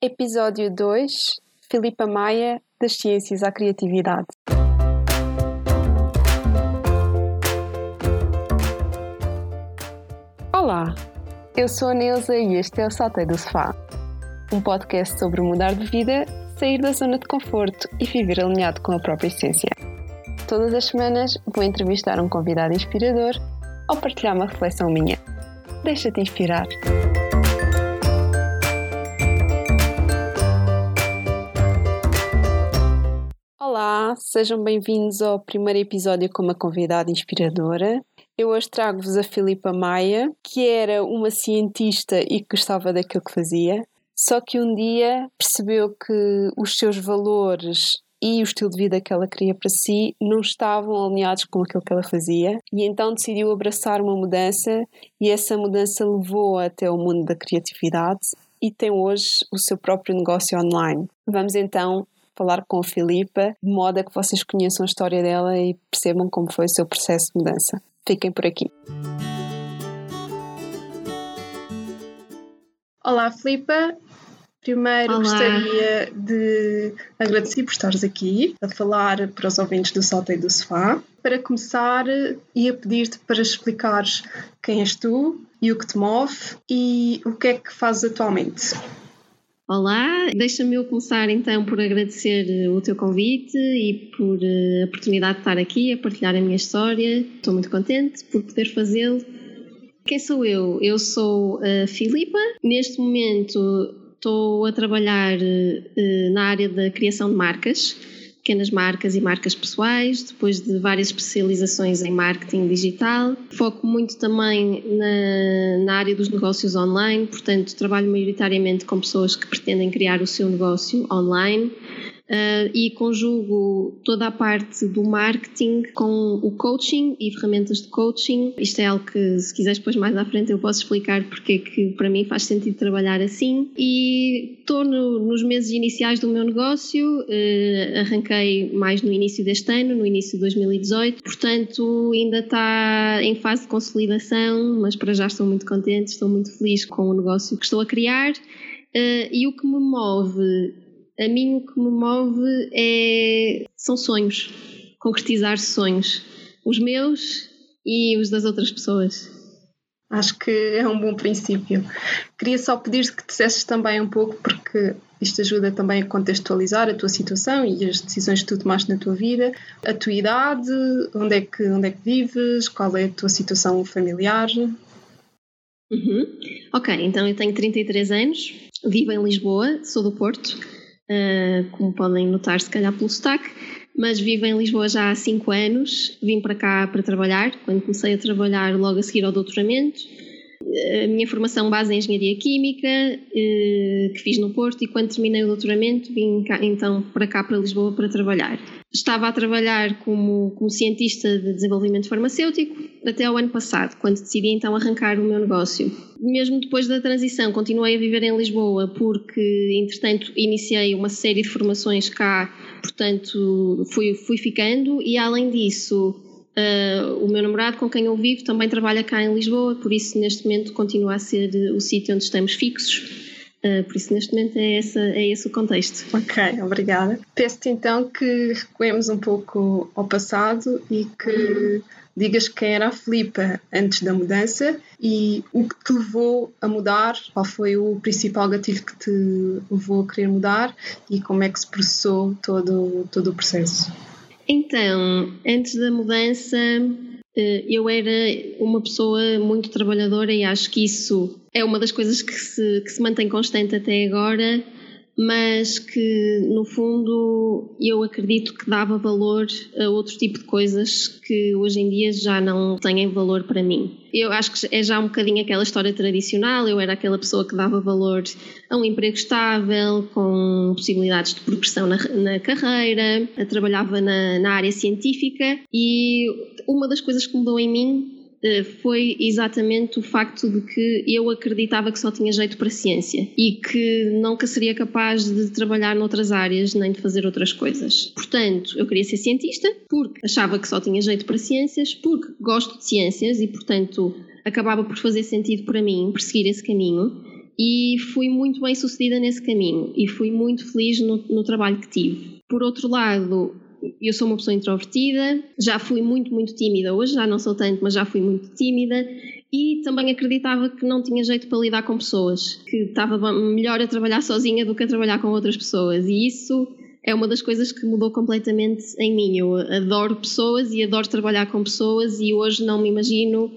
Episódio 2 Filipa Maia, das Ciências à Criatividade. Olá, eu sou a Neuza e este é o Saltei do Sofá, um podcast sobre mudar de vida, sair da zona de conforto e viver alinhado com a própria essência. Todas as semanas vou entrevistar um convidado inspirador ou partilhar uma reflexão minha. Deixa-te inspirar. Olá, sejam bem-vindos ao primeiro episódio com uma convidada inspiradora. Eu hoje trago-vos a Filipa Maia, que era uma cientista e que gostava daquilo que fazia, só que um dia percebeu que os seus valores e o estilo de vida que ela queria para si não estavam alinhados com aquilo que ela fazia e então decidiu abraçar uma mudança e essa mudança levou-a até o mundo da criatividade e tem hoje o seu próprio negócio online. Vamos então falar com a Filipa, de modo a que vocês conheçam a história dela e percebam como foi o seu processo de mudança. Fiquem por aqui. Olá, Filipa. Primeiro Olá. gostaria de agradecer por estares aqui a falar para os ouvintes do Salto e do Sofá. Para começar, ia pedir-te para explicares quem és tu e o que te move e o que é que fazes atualmente. Olá, deixa-me eu começar então por agradecer eh, o teu convite e por eh, a oportunidade de estar aqui a partilhar a minha história. Estou muito contente por poder fazê-lo. Quem sou eu? Eu sou a Filipa. Neste momento estou a trabalhar eh, na área da criação de marcas, pequenas marcas e marcas pessoais, depois de várias especializações em marketing digital. Foco muito também na, na área dos negócios online, portanto, trabalho maioritariamente com pessoas que pretendem criar o seu negócio online. Uh, e conjugo toda a parte do marketing com o coaching e ferramentas de coaching. Isto é algo que, se quiseres, depois mais à frente eu posso explicar porque é que para mim faz sentido trabalhar assim. E estou no, nos meses iniciais do meu negócio, uh, arranquei mais no início deste ano, no início de 2018, portanto ainda está em fase de consolidação, mas para já estou muito contente, estou muito feliz com o negócio que estou a criar. Uh, e o que me move a mim o que me move é, são sonhos, concretizar sonhos, os meus e os das outras pessoas. Acho que é um bom princípio. Queria só pedir que dissesses também um pouco, porque isto ajuda também a contextualizar a tua situação e as decisões que tu tomaste na tua vida, a tua idade, onde é que, onde é que vives, qual é a tua situação familiar. Uhum. Ok, então eu tenho 33 anos, vivo em Lisboa, sou do Porto, uh, como podem notar, se calhar pelo sotaque, mas vivo em Lisboa já há 5 anos. Vim para cá para trabalhar, quando comecei a trabalhar logo a seguir ao doutoramento. A minha formação base em Engenharia Química, uh, que fiz no Porto, e quando terminei o doutoramento vim cá, então para cá, para Lisboa, para trabalhar. Estava a trabalhar como, como cientista de desenvolvimento farmacêutico até ao ano passado, quando decidi então arrancar o meu negócio. Mesmo depois da transição, continuei a viver em Lisboa porque, entretanto, iniciei uma série de formações cá, portanto, fui, fui ficando e, além disso, Uh, o meu namorado, com quem eu vivo, também trabalha cá em Lisboa, por isso neste momento continua a ser o sítio onde estamos fixos. Uh, por isso neste momento é, essa, é esse o contexto. Ok, obrigada. Peço-te então que recuemos um pouco ao passado e que digas quem era a Filipa antes da mudança e o que te levou a mudar, qual foi o principal gatilho que te levou a querer mudar e como é que se processou todo, todo o processo. Então, antes da mudança, eu era uma pessoa muito trabalhadora e acho que isso é uma das coisas que se, que se mantém constante até agora mas que no fundo eu acredito que dava valor a outro tipo de coisas que hoje em dia já não têm valor para mim. Eu acho que é já um bocadinho aquela história tradicional, eu era aquela pessoa que dava valor a um emprego estável, com possibilidades de progressão na, na carreira, trabalhava na, na área científica e uma das coisas que mudou em mim foi exatamente o facto de que eu acreditava que só tinha jeito para ciência e que nunca seria capaz de trabalhar noutras áreas nem de fazer outras coisas. Portanto, eu queria ser cientista porque achava que só tinha jeito para ciências, porque gosto de ciências e, portanto, acabava por fazer sentido para mim perseguir esse caminho. e fui muito bem sucedida nesse caminho e fui muito feliz no, no trabalho que tive. Por outro lado, eu sou uma pessoa introvertida, já fui muito, muito tímida hoje, já não sou tanto, mas já fui muito tímida e também acreditava que não tinha jeito para lidar com pessoas, que estava melhor a trabalhar sozinha do que a trabalhar com outras pessoas e isso é uma das coisas que mudou completamente em mim. Eu adoro pessoas e adoro trabalhar com pessoas e hoje não me imagino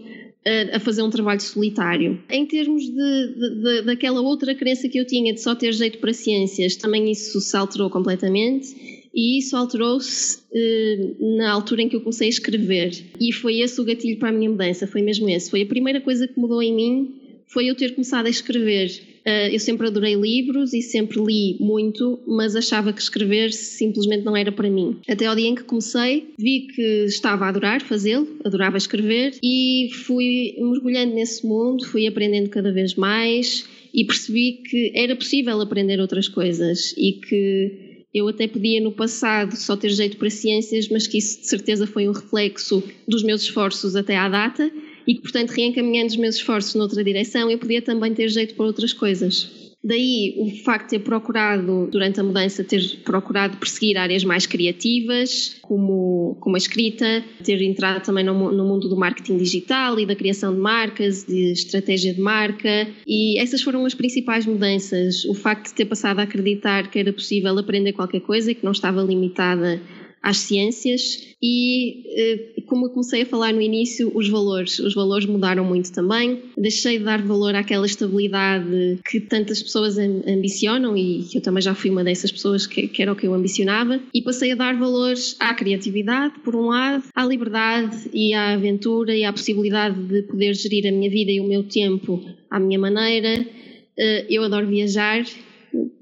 a, fazer um trabalho solitário. Em termos de, de, de, daquela outra crença que eu tinha de só ter jeito para ciências, também isso se alterou completamente e isso alterou-se uh, na altura em que eu comecei a escrever. E foi esse o gatilho para a minha mudança, foi mesmo esse. Foi a primeira coisa que mudou em mim, foi eu ter começado a escrever. Uh, eu sempre adorei livros e sempre li muito, mas achava que escrever simplesmente não era para mim. Até ao dia em que comecei, vi que estava a adorar fazê-lo, adorava escrever e fui mergulhando nesse mundo, fui aprendendo cada vez mais e percebi que era possível aprender outras coisas e que eu até podia no passado só ter jeito para ciências, mas que isso de certeza foi um reflexo dos meus esforços até à data e que, portanto, reencaminhando os meus esforços noutra direção, eu podia também ter jeito para outras coisas. Daí o facto de ter procurado, durante a mudança, ter procurado perseguir áreas mais criativas, como, como a escrita, ter entrado também no, no mundo do marketing digital e da criação de marcas, de estratégia de marca, e essas foram as principais mudanças. O facto de ter passado a acreditar que era possível aprender qualquer coisa e que não estava limitada às ciências e, eh, como eu comecei a falar no início, os valores. Os valores mudaram muito também. Deixei de dar valor àquela estabilidade que tantas pessoas ambicionam e eu também já fui uma dessas pessoas que, que era o que eu ambicionava e passei a dar valores à criatividade, por um lado, à liberdade e à aventura e à possibilidade de poder gerir a minha vida e o meu tempo à minha maneira. Eh, eu adoro viajar,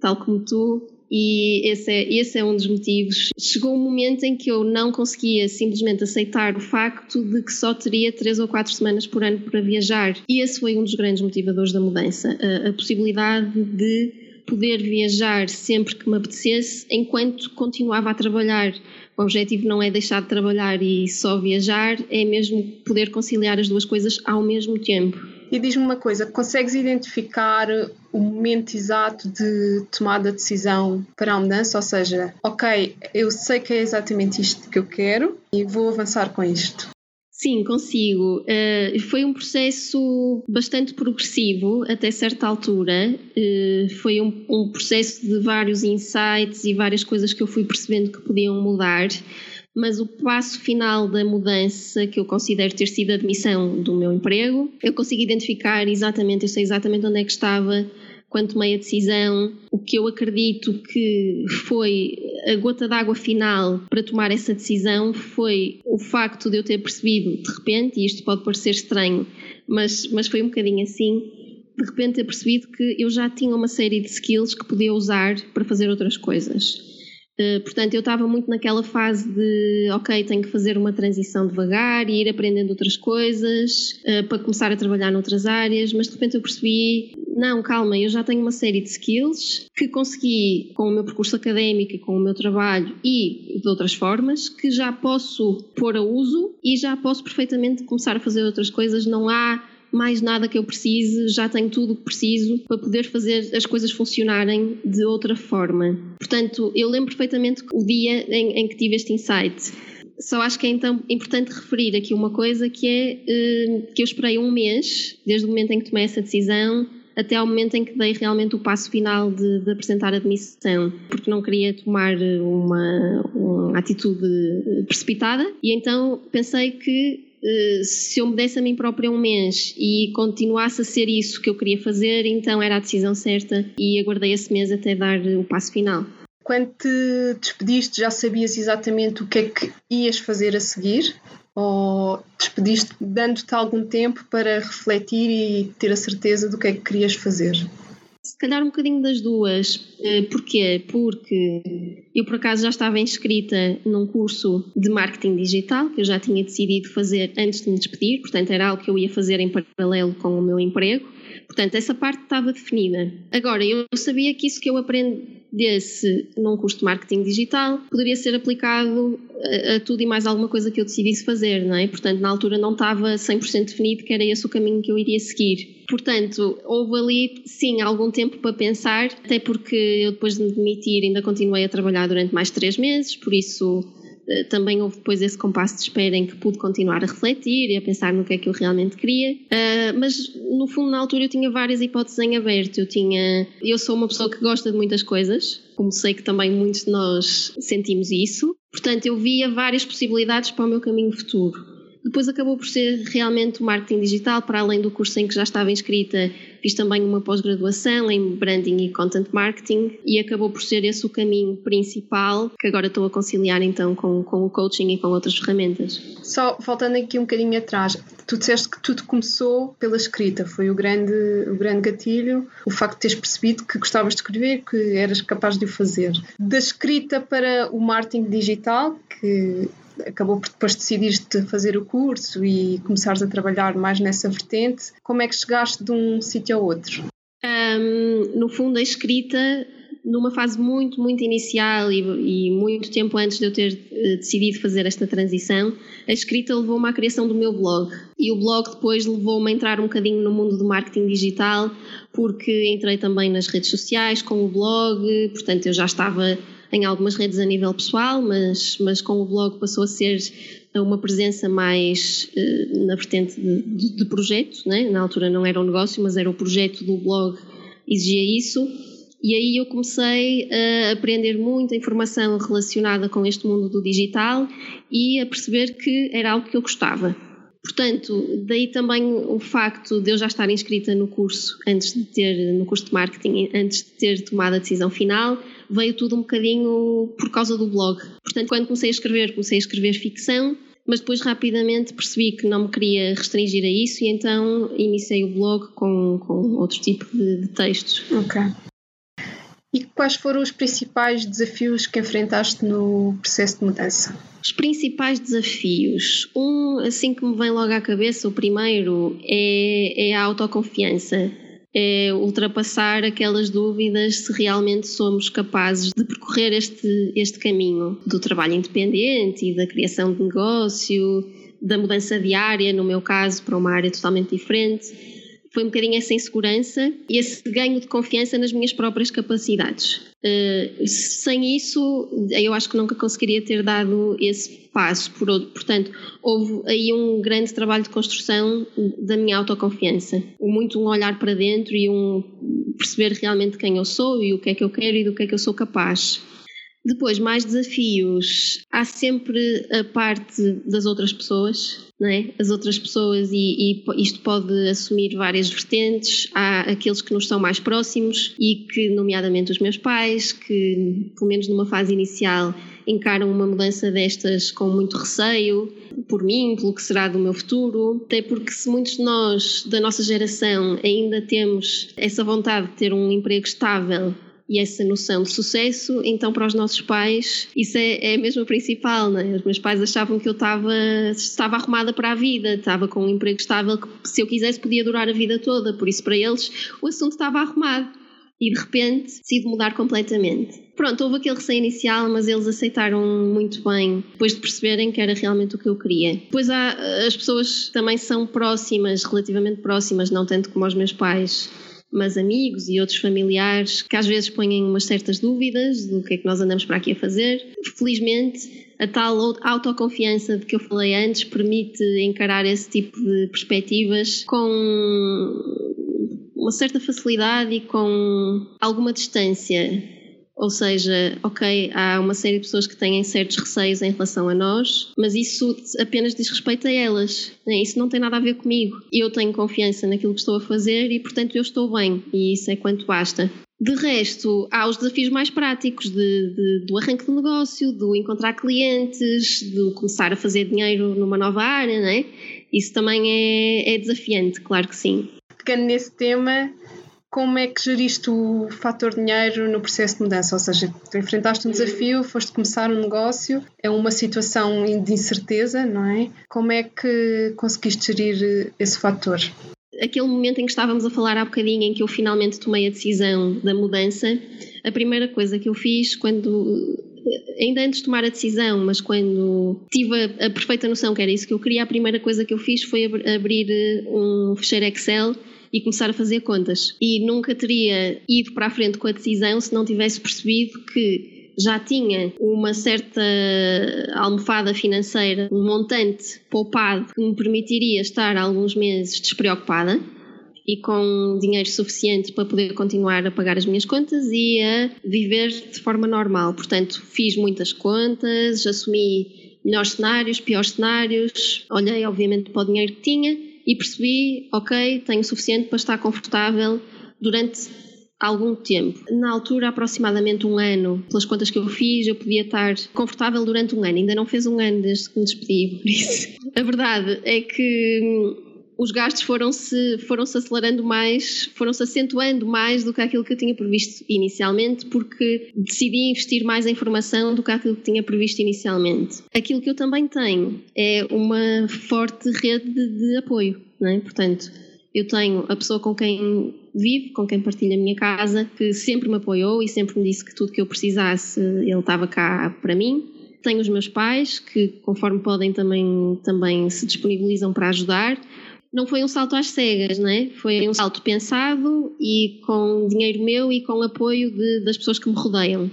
tal como tu, e esse é, esse é um dos motivos. Chegou um momento em que eu não conseguia simplesmente aceitar o facto de que só teria três ou quatro semanas por ano para viajar. E esse foi um dos grandes motivadores da mudança. A, a possibilidade de poder viajar sempre que me apetecesse enquanto continuava a trabalhar. O objetivo não é deixar de trabalhar e só viajar, é mesmo poder conciliar as duas coisas ao mesmo tempo. E diz-me uma coisa: consegues identificar o momento exato de tomada de decisão para a mudança? Ou seja, ok, eu sei que é exatamente isto que eu quero e vou avançar com isto. Sim, consigo. Uh, foi um processo bastante progressivo até certa altura. Uh, foi um, um, processo de vários insights e várias coisas que eu fui percebendo que podiam mudar mas o passo final da mudança, que eu considero ter sido a admissão do meu emprego, eu consigo identificar exatamente, eu sei exatamente onde é que estava quando tomei a decisão. O que eu acredito que foi a gota d'água final para tomar essa decisão foi o facto de eu ter percebido de repente, e isto pode parecer estranho, mas, mas foi um bocadinho assim, de repente ter percebido que eu já tinha uma série de skills que podia usar para fazer outras coisas. Eh, portanto, eu estava muito naquela fase de, ok, tenho que fazer uma transição devagar e ir aprendendo outras coisas uh, para começar a trabalhar noutras áreas, mas de repente eu percebi, não, calma, eu já tenho uma série de skills que consegui com o meu percurso académico e com o meu trabalho e de outras formas que já posso pôr a uso e já posso perfeitamente começar a fazer outras coisas. Não há mais nada que eu precise, já tenho tudo o que preciso para poder fazer as coisas funcionarem de outra forma. Portanto, eu lembro perfeitamente o dia em, em que tive este insight. Só acho que é então importante referir aqui uma coisa que é uh, que eu esperei um mês, desde o momento em que tomei essa decisão até ao momento em que dei realmente o passo final de, de apresentar a admissão, porque não queria tomar uma, uma atitude precipitada e então pensei que eh, se eu me desse a mim própria um mês e continuasse a ser isso que eu queria fazer, então era a decisão certa e aguardei esse mês até dar o passo final. Quando te despediste, já sabias exatamente o que é que ias fazer a seguir? Ou despediste dando-te algum tempo para refletir e ter a certeza do que é que querias fazer? Se calhar um bocadinho das duas. Eh, porquê? Porque eu por acaso já estava inscrita num curso de marketing digital que eu já tinha decidido fazer antes de me despedir, portanto era algo que eu ia fazer em paralelo com o meu emprego. Portanto, essa parte estava definida. Agora, eu sabia que isso que eu aprendesse num curso de marketing digital poderia ser aplicado a, a tudo e mais alguma coisa que eu decidisse fazer, não é? Portanto, na altura não estava 100% definido que era esse o caminho que eu iria seguir. Portanto, houve ali, sim, algum tempo para pensar, até porque eu depois de me demitir ainda continuei a trabalhar durante mais três meses, por isso eh, também houve depois esse compasso de espera em que pude continuar a refletir e a pensar no que é que eu realmente queria. Uh, mas no fundo, na altura, eu tinha várias hipóteses em aberto. Eu tinha. Eu sou uma pessoa que gosta de muitas coisas, como sei que também muitos de nós sentimos isso. Portanto, eu via várias possibilidades para o meu caminho futuro. Depois acabou por ser realmente o marketing digital, para além do curso em que já estava inscrita, fiz também uma pós-graduação em branding e content marketing e acabou por ser esse o caminho principal que agora estou a conciliar então com, com o coaching e com outras ferramentas. Só voltando aqui um bocadinho atrás, tu disseste que tudo começou pela escrita, foi o grande, o grande gatilho, o facto de teres percebido que gostavas de escrever, que eras capaz de o fazer. Da escrita para o marketing digital, que acabou por depois decidiste fazer o curso e começares a trabalhar mais nessa vertente. Como é que chegaste de um sítio ao outro? Um, no fundo, a escrita, numa fase muito, muito inicial e, e, muito tempo antes de eu ter uh, decidido fazer esta transição, a escrita levou-me à criação do meu blog. E o blog depois levou-me a entrar um bocadinho no mundo do marketing digital, porque entrei também nas redes sociais com o blog, portanto eu já estava em algumas redes a nível pessoal, mas, mas com o blog passou a ser uma presença mais uh, na vertente de, de, de projeto, né? na altura não era um negócio, mas era o projeto do blog, exigia isso. E aí eu comecei a aprender muita informação relacionada com este mundo do digital e a perceber que era algo que eu gostava. Portanto, daí também o facto de eu já estar inscrita no curso antes de ter no curso de marketing, antes de ter tomado a decisão final, veio tudo um bocadinho por causa do blog. Portanto, quando comecei a escrever, comecei a escrever ficção, mas depois rapidamente percebi que não me queria restringir a isso e então iniciei o blog com, com outro tipo de, de textos. Ok. E quais foram os principais desafios que enfrentaste no processo de mudança? Os principais desafios. Um, assim que me vem logo à cabeça, o primeiro é, é a autoconfiança é ultrapassar aquelas dúvidas se realmente somos capazes de percorrer este, este caminho do trabalho independente e da criação de negócio, da mudança diária, no meu caso, para uma área totalmente diferente. Foi um bocadinho essa insegurança e esse ganho de confiança nas minhas próprias capacidades. Uh, sem isso, eu acho que nunca conseguiria ter dado esse passo. Portanto, houve aí um grande trabalho de construção da minha autoconfiança. Muito um olhar para dentro e um perceber realmente quem eu sou e o que é que eu quero e do que é que eu sou capaz. Depois, mais desafios. Há sempre a parte das outras pessoas, não é? As outras pessoas, e, e, isto pode assumir várias vertentes. Há aqueles que nos são mais próximos e que, nomeadamente os meus pais, que, pelo menos numa fase inicial, encaram uma mudança destas com muito receio por mim, pelo que será do meu futuro, até porque se muitos de nós da nossa geração ainda temos essa vontade de ter um emprego estável e essa noção de sucesso, então para os nossos pais isso é, é mesmo o principal, né? Os meus pais achavam que eu estava, estava arrumada para a vida, estava com um emprego estável que se eu quisesse podia durar a vida toda, por isso para eles o assunto estava arrumado. E de repente decido mudar completamente. Pronto, houve aquele receio inicial, mas eles aceitaram muito bem depois de perceberem que era realmente o que eu queria. Depois as pessoas também são próximas, relativamente próximas, não tanto como os meus pais, mas amigos e outros familiares que às vezes põem umas certas dúvidas do que é que nós andamos para aqui a fazer. Felizmente, a tal autoconfiança de que eu falei antes permite encarar esse tipo de perspectivas com uma certa facilidade e com alguma distância ou seja, ok, há uma série de pessoas que têm certos receios em relação a nós, mas isso apenas diz respeito a elas. Né? Isso não tem nada a ver comigo. Eu tenho confiança naquilo que estou a fazer e, portanto, eu estou bem. E isso é quanto basta. De resto, há os desafios mais práticos de, de, do arranque do negócio, do encontrar clientes, do começar a fazer dinheiro numa nova área, né? Isso também é, é desafiante, claro que sim. Pegando nesse tema, como é que geriste o fator dinheiro no processo de mudança? Ou seja, tu enfrentaste um desafio, foste começar um negócio, é uma situação de incerteza, não é? Como é que conseguiste gerir esse fator? Aquele momento em que estávamos a falar há bocadinho, em que eu finalmente tomei a decisão da mudança, a primeira coisa que eu fiz quando ainda antes de tomar a decisão, mas quando tive a, a, perfeita noção que era isso que eu queria, a primeira coisa que eu fiz foi abrir um fecheiro Excel e começar a fazer contas. E nunca teria ido para a frente com a decisão se não tivesse percebido que já tinha uma certa almofada financeira, um montante poupado que me permitiria estar alguns meses despreocupada e com dinheiro suficiente para poder continuar a pagar as minhas contas e a viver de forma normal. Portanto, fiz muitas contas, assumi melhores cenários, piores cenários, olhei obviamente para o dinheiro que tinha e percebi, ok, tenho o suficiente para estar confortável durante algum tempo. Na altura, aproximadamente um ano, pelas contas que eu fiz, eu podia estar confortável durante um ano. Ainda não fez um ano desde que me despedi, por isso. A verdade é que os gastos foram-se foram -se acelerando mais, foram-se acentuando mais do que aquilo que eu tinha previsto inicialmente, porque decidi investir mais em formação do que aquilo que tinha previsto inicialmente. Aquilo que eu também tenho é uma forte rede de, de apoio, é? Portanto, eu tenho a pessoa com quem vivo, com quem partilho a minha casa, que sempre me apoiou e sempre me disse que tudo que eu precisasse ele estava cá para mim. Tenho os meus pais, que conforme podem também, também se disponibilizam para ajudar não foi um salto às cegas, não é? Foi um salto pensado e com dinheiro meu e com apoio de, das pessoas que me rodeiam.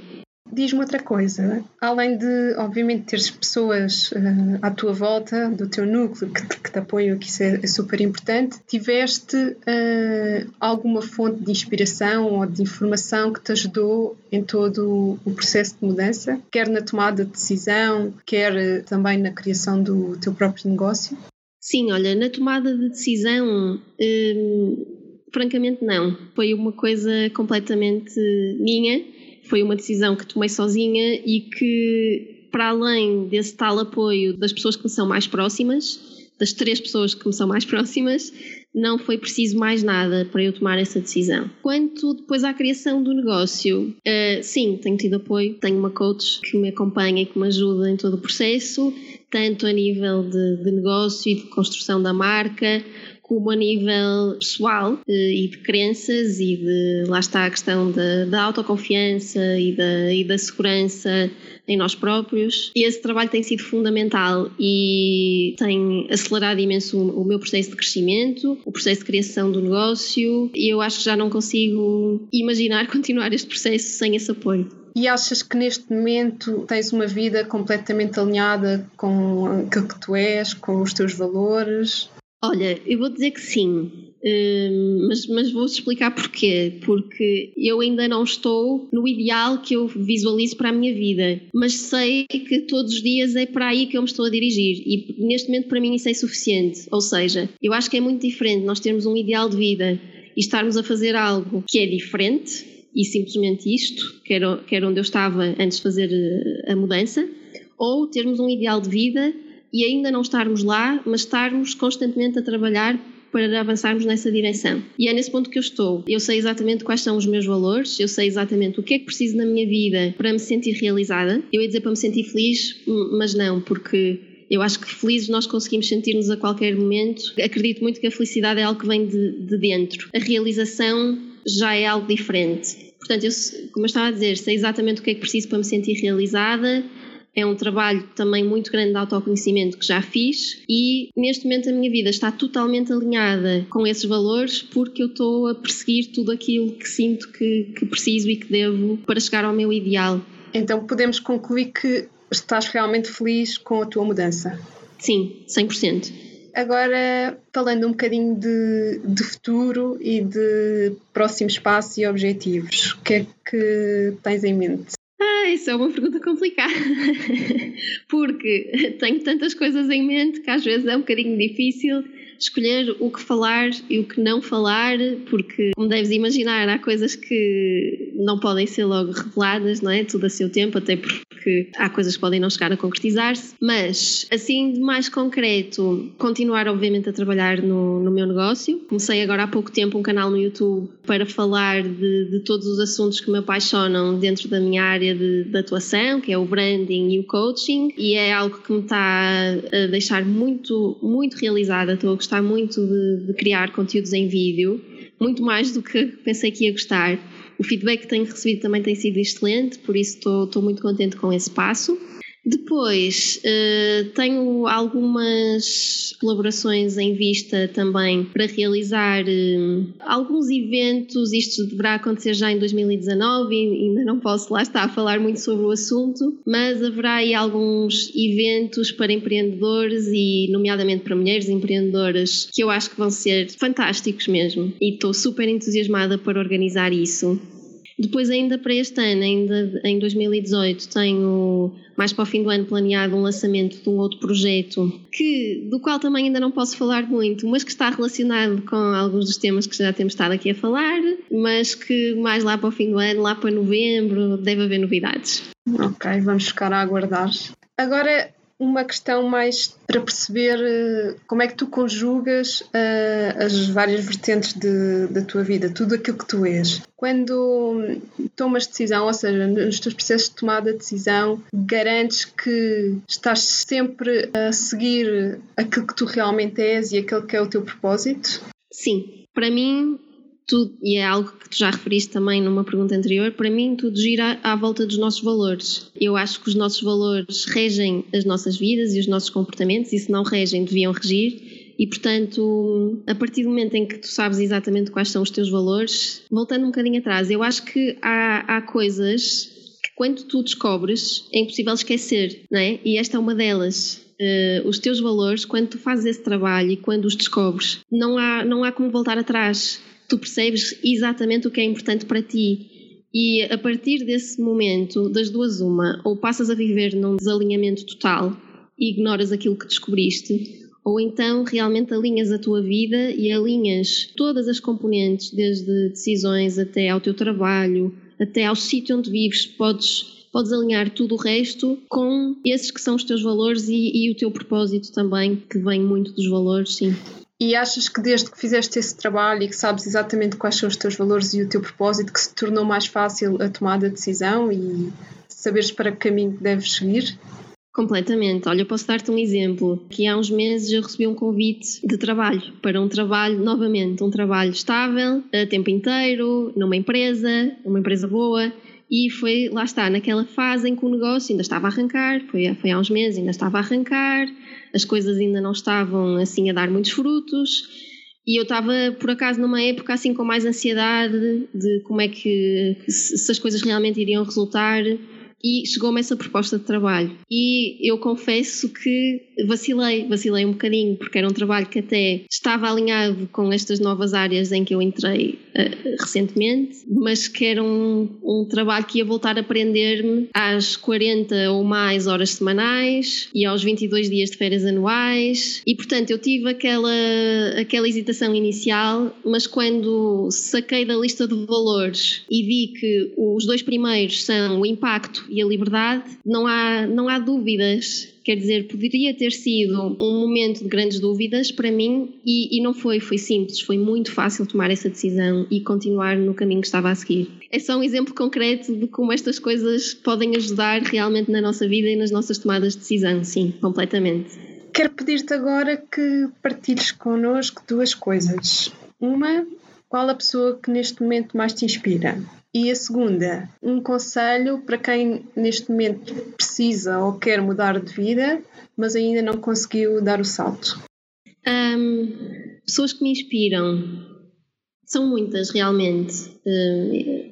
Diz-me outra coisa, além de, obviamente, teres pessoas uh, à tua volta, do teu núcleo, que te, que te apoiam, que isso é, é super importante, tiveste uh, alguma fonte de inspiração ou de informação que te ajudou em todo o processo de mudança, quer na tomada de decisão, quer uh, também na criação do teu próprio negócio? Sim, olha, na tomada de decisão, hum, francamente não. Foi uma coisa completamente minha, foi uma decisão que tomei sozinha e que, para além desse tal apoio das pessoas que me são mais próximas, das três pessoas que me são mais próximas, não foi preciso mais nada para eu tomar essa decisão. Quanto depois à criação do negócio, uh, sim, tenho tido apoio, tenho uma coach que me acompanha e que me ajuda em todo o processo tanto a nível de, de negócio e de construção da marca, como a nível pessoal eh, e de crenças e de lá está a questão da, autoconfiança e da, e da segurança em nós próprios. E esse trabalho tem sido fundamental e tem acelerado imenso o meu processo de crescimento, o processo de criação do negócio e eu acho que já não consigo imaginar continuar este processo sem esse apoio. E achas que neste momento tens uma vida completamente alinhada com aquilo que tu és, com os teus valores? Olha, eu vou dizer que sim, hum, mas, mas vou-te explicar porquê. Porque eu ainda não estou no ideal que eu visualizo para a minha vida, mas sei que todos os dias é para aí que eu me estou a dirigir e neste momento para mim isso é suficiente. Ou seja, eu acho que é muito diferente nós termos um ideal de vida e estarmos a fazer algo que é diferente e simplesmente isto, que era, que era onde eu estava antes de fazer eh, a mudança, ou termos um ideal de vida e ainda não estarmos lá, mas estarmos constantemente a trabalhar para avançarmos nessa direção. E é nesse ponto que eu estou. Eu sei exatamente quais são os meus valores, eu sei exatamente o que é que preciso na minha vida para me sentir realizada. Eu ia dizer para me sentir feliz, mas não, porque eu acho que felizes nós conseguimos sentir-nos a qualquer momento. Acredito muito que a felicidade é algo que vem de, de dentro. A realização já é algo diferente. Portanto, eu, como eu estava a dizer, sei exatamente o que é que preciso para me sentir realizada. É um trabalho também muito grande de autoconhecimento que já fiz e neste momento a minha vida está totalmente alinhada com esses valores porque eu estou a perseguir tudo aquilo que sinto que, que preciso e que devo para chegar ao meu ideal. Então podemos concluir que estás realmente feliz com a tua mudança? Sim, 100%. Agora, falando um bocadinho de, de futuro e de próximos passos e objetivos, o que é que tens em mente? Ah, isso é uma pergunta complicada, porque tenho tantas coisas em mente que às vezes é um bocadinho difícil escolher o que falar e o que não falar, porque, como deves imaginar, há coisas que não podem ser logo reveladas, não é? Tudo a seu tempo, até porque há coisas que podem não chegar a concretizar-se. Mas, assim, de mais concreto, continuar, obviamente, a trabalhar no, no meu negócio. Comecei agora há pouco tempo um canal no YouTube para falar de, de todos os assuntos que me apaixonam dentro da minha área de, de atuação, que é o branding e o coaching, e é algo que me está a deixar muito, muito realizada. Estou a gostar muito de, de criar conteúdos em vídeo, muito mais do que pensei que ia gostar. O feedback que tenho recebido também tem sido excelente, por isso estou, muito contente com esse passo. Depois, uh, tenho algumas colaborações em vista também para realizar uh, alguns eventos. Isto deverá acontecer já em 2019 e ainda não posso lá estar a falar muito sobre o assunto, mas haverá aí alguns eventos para empreendedores e, nomeadamente para mulheres empreendedoras, que eu acho que vão ser fantásticos mesmo. E estou super entusiasmada para organizar isso. Depois, ainda para este ano, ainda em 2018, tenho mais para o fim do ano planeado um lançamento de um outro projeto que, do qual também ainda não posso falar muito, mas que está relacionado com alguns dos temas que já temos estado aqui a falar, mas que mais lá para o fim do ano, lá para novembro, deve haver novidades. Ok, vamos ficar a aguardar. Agora, uma questão mais para perceber uh, como é que tu conjugas uh, as várias vertentes de, da tua vida, tudo aquilo que tu és. Quando tomas decisão, ou seja, nos teus processos de tomada de decisão, garantes que estás sempre a seguir aquilo que tu realmente és e aquele que é o teu propósito? Sim, para mim tudo, e é algo que tu já referiste também numa pergunta anterior, para mim tudo gira à volta dos nossos valores. Eu acho que os nossos valores regem as nossas vidas e os nossos comportamentos, e se não regem, deviam regir. E portanto, a partir do momento em que tu sabes exatamente quais são os teus valores, voltando um bocadinho atrás, eu acho que há, há coisas que quando tu descobres é impossível esquecer, não é? E esta é uma delas. Uh, os teus valores, quando tu fazes esse trabalho e quando os descobres, não há, não há como voltar atrás tu percebes exatamente o que é importante para ti. E a partir desse momento, das duas, uma, ou passas a viver num desalinhamento total e ignoras aquilo que descobriste, ou então realmente alinhas a tua vida e alinhas todas as componentes, desde decisões até ao teu trabalho, até ao sítio onde vives, podes podes alinhar tudo o resto com esses que são os teus valores e, e, o teu propósito também, que vem muito dos valores, sim. E achas que desde que fizeste esse trabalho e que sabes exatamente quais são os teus valores e o teu propósito, que se tornou mais fácil a tomada de decisão e saberes para que caminho deves seguir? Completamente. Olha, eu posso dar-te um exemplo. Que há uns meses eu recebi um convite de trabalho, para um trabalho, novamente, um trabalho estável, a tempo inteiro, numa empresa, uma empresa boa, e foi, lá está, naquela fase em que o negócio ainda estava a arrancar, foi, foi há uns meses, ainda estava a arrancar, as coisas ainda não estavam assim a dar muitos frutos. E eu estava por acaso numa época assim com mais ansiedade de como é que se as coisas realmente iriam resultar e chegou-me essa proposta de trabalho. E eu confesso que vacilei, vacilei um bocadinho, porque era um trabalho que até estava alinhado com estas novas áreas em que eu entrei uh, recentemente, mas que era um, um trabalho que ia voltar a aprender-me às 40 ou mais horas semanais e aos 22 dias de férias anuais. E portanto eu tive aquela, aquela hesitação inicial, mas quando saquei da lista de valores e vi que os dois primeiros são o impacto e a liberdade, não há, não há dúvidas. Quer dizer, poderia ter sido um momento de grandes dúvidas para mim e, e não foi, foi simples, foi muito fácil tomar essa decisão e continuar no caminho que estava a seguir. É só um exemplo concreto de como estas coisas podem ajudar realmente na nossa vida e nas nossas tomadas de decisão, sim, completamente. Quero pedir-te agora que partilhes connosco duas coisas. Uma, qual a pessoa que neste momento mais te inspira? E a segunda, um conselho para quem neste momento precisa ou quer mudar de vida, mas ainda não conseguiu dar o salto. Um, pessoas que me inspiram. São muitas, realmente.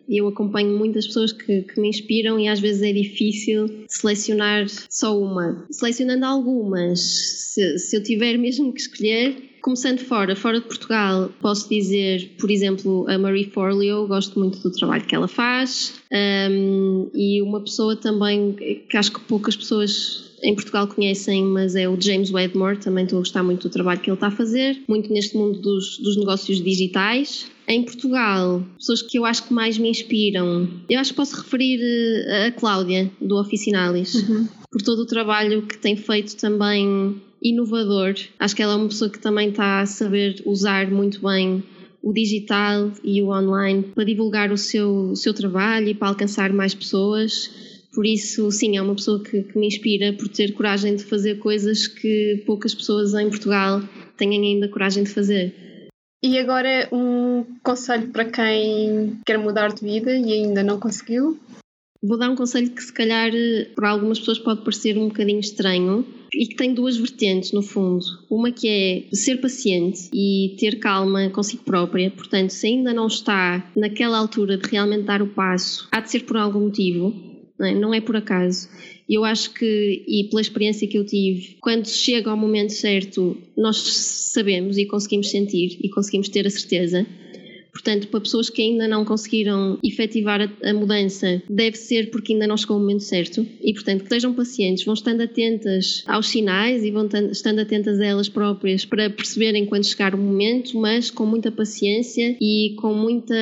Eu acompanho muitas pessoas que, que, me inspiram e às vezes é difícil selecionar só uma. Selecionando algumas, se, se eu tiver mesmo que escolher, Começando fora, fora de Portugal, posso dizer, por exemplo, a Marie Forleo, gosto muito do trabalho que ela faz, um, e uma pessoa também que acho que poucas pessoas em Portugal conhecem, mas é o James Wedmore, também estou a gostar muito do trabalho que ele está a fazer, muito neste mundo dos, dos negócios digitais. Em Portugal, pessoas que eu acho que mais me inspiram, eu acho que posso referir eh, a Cláudia, do Oficinalis, uhum. por todo o trabalho que tem feito também inovador. Acho que ela é uma pessoa que também está a saber usar muito bem o digital e o online para divulgar o seu, o seu trabalho e para alcançar mais pessoas. Por isso, sim, é uma pessoa que, que me inspira por ter coragem de fazer coisas que poucas pessoas em Portugal têm ainda coragem de fazer. E agora um conselho para quem quer mudar de vida e ainda não conseguiu? Vou dar um conselho que, se calhar, para algumas pessoas pode parecer um bocadinho estranho e que tem duas vertentes, no fundo. Uma que é ser paciente e ter calma consigo própria. Portanto, se ainda não está naquela altura de realmente dar o passo, há de ser por algum motivo, não é, não é por acaso. Eu acho que, e pela experiência que eu tive, quando chega ao momento certo, nós sabemos e conseguimos sentir e conseguimos ter a certeza Portanto, para pessoas que ainda não conseguiram efetivar a, mudança, deve ser porque ainda não chegou o momento certo. E, portanto, que sejam pacientes, vão estando atentas aos sinais e vão estando atentas a elas próprias para perceberem quando chegar o momento, mas com muita paciência e com muita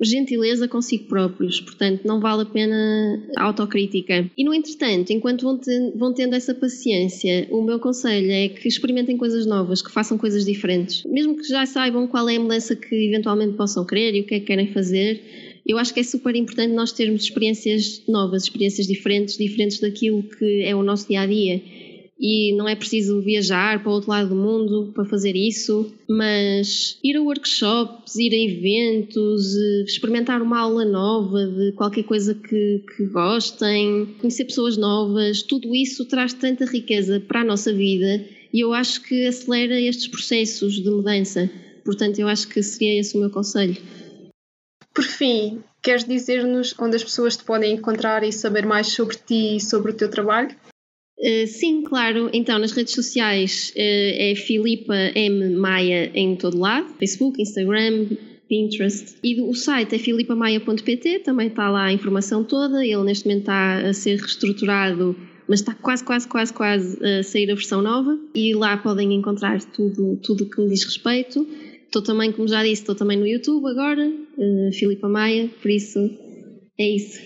gentileza consigo próprios. Portanto, não vale a pena a autocrítica. E, no entretanto, enquanto vão tendo essa paciência, o meu conselho é que experimentem coisas novas, que façam coisas diferentes. Mesmo que já saibam qual é a mudança que eventualmente eventualmente possam querer e o que é que querem fazer. Eu acho que é super importante nós termos experiências novas, experiências diferentes, diferentes daquilo que é o nosso dia a dia. E não é preciso viajar para o outro lado do mundo para fazer isso, mas ir a workshops, ir a eventos, eh, experimentar uma aula nova de qualquer coisa que, que gostem, conhecer pessoas novas, tudo isso traz tanta riqueza para a nossa vida e eu acho que acelera estes processos de mudança. Portanto, eu acho que seria esse o meu conselho. Por fim, queres dizer-nos onde as pessoas te podem encontrar e saber mais sobre ti e sobre o teu trabalho? Uh, sim, claro. Então, nas redes sociais uh, é Filipa M. Maia em todo lado: Facebook, Instagram, Pinterest. E o site é filipamaia.pt, também está lá a informação toda. Ele neste momento está a ser reestruturado mas está quase, quase, quase, quase a sair a versão nova e lá podem encontrar tudo tudo que me diz respeito. Estou também, como já disse, estou também no YouTube agora, uh, Filipa Maia, por isso é isso.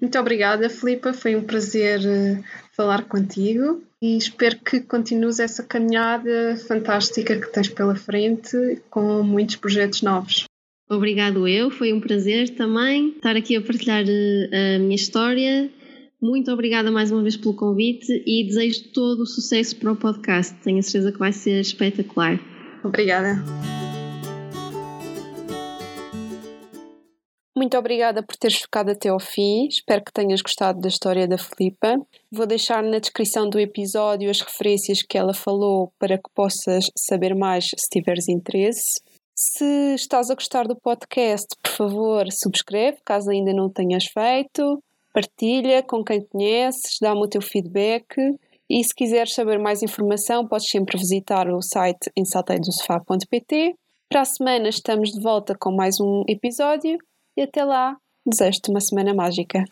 Muito obrigada, Filipa, foi um prazer uh, falar contigo e espero que continues essa caminhada fantástica que tens pela frente com muitos projetos novos. Obrigado eu, foi um prazer também estar aqui a partilhar uh, a minha história. Muito obrigada mais uma vez pelo convite e desejo todo o sucesso para o podcast. Tenho a certeza que vai ser espetacular. Obrigada. Muito obrigada por teres ficado até ao fim. Espero que tenhas gostado da história da Filipa. Vou deixar na descrição do episódio as referências que ela falou para que possas saber mais se tiveres interesse. Se estás a gostar do podcast, por favor, subscreve, caso ainda não tenhas feito. Partilha com quem conheces, dá-me o teu feedback. E se quiseres saber mais informação, podes sempre visitar o site em salteidosofá.pt. Para a semana estamos de volta com mais um episódio e até lá, desejo-te uma semana mágica.